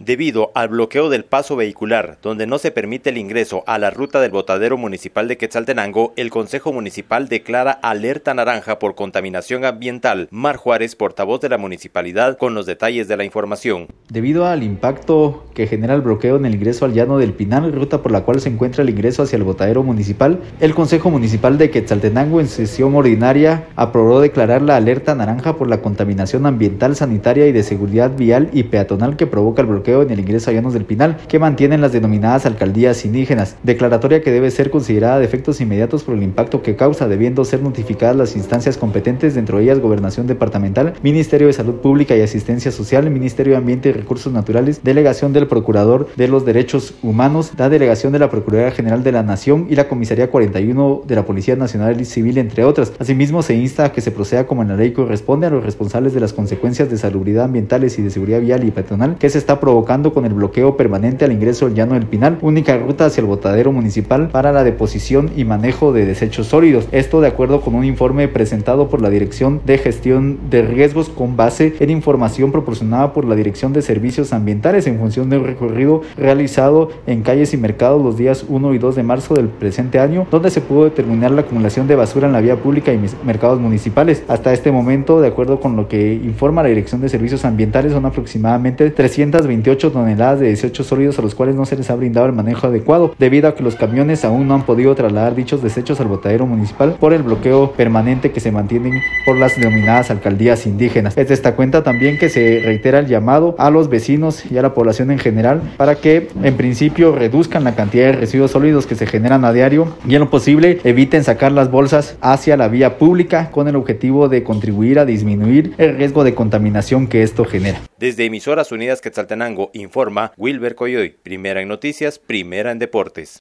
Debido al bloqueo del paso vehicular, donde no se permite el ingreso a la ruta del botadero municipal de Quetzaltenango, el Consejo Municipal declara alerta naranja por contaminación ambiental. Mar Juárez, portavoz de la municipalidad, con los detalles de la información. Debido al impacto que genera el bloqueo en el ingreso al llano del Pinal, ruta por la cual se encuentra el ingreso hacia el botadero municipal, el Consejo Municipal de Quetzaltenango en sesión ordinaria aprobó declarar la alerta naranja por la contaminación ambiental, sanitaria y de seguridad vial y peatonal que provoca el bloqueo en el ingreso a Llanos del Pinal, que mantienen las denominadas alcaldías indígenas, declaratoria que debe ser considerada de efectos inmediatos por el impacto que causa, debiendo ser notificadas las instancias competentes, dentro de ellas Gobernación Departamental, Ministerio de Salud Pública y Asistencia Social, Ministerio de Ambiente y Recursos Naturales, Delegación del Procurador de los Derechos Humanos, la Delegación de la Procuraduría General de la Nación y la Comisaría 41 de la Policía Nacional y Civil, entre otras. Asimismo, se insta a que se proceda como en la ley corresponde a los responsables de las consecuencias de salubridad ambientales y de seguridad vial y peatonal que se está provocando con el bloqueo permanente al ingreso del Llano del Pinal, única ruta hacia el botadero municipal para la deposición y manejo de desechos sólidos. Esto de acuerdo con un informe presentado por la Dirección de Gestión de Riesgos con base en información proporcionada por la Dirección de Servicios Ambientales en función del recorrido realizado en calles y mercados los días 1 y 2 de marzo del presente año, donde se pudo determinar la acumulación de basura en la vía pública y mercados municipales. Hasta este momento, de acuerdo con lo que informa la Dirección de Servicios Ambientales, son aproximadamente 328 toneladas de 18 sólidos a los cuales no se les ha brindado el manejo adecuado, debido a que los camiones aún no han podido trasladar dichos desechos al botadero municipal por el bloqueo permanente que se mantienen por las denominadas alcaldías indígenas. Es de esta cuenta también que se reitera el llamado a los vecinos y a la población en general para que en principio reduzcan la cantidad de residuos sólidos que se generan a diario y en lo posible eviten sacar las bolsas hacia la vía pública con el objetivo de contribuir a disminuir el riesgo de contaminación que esto genera. Desde Emisoras Unidas Quetzaltenango informa Wilber Coyoy, primera en noticias, primera en deportes.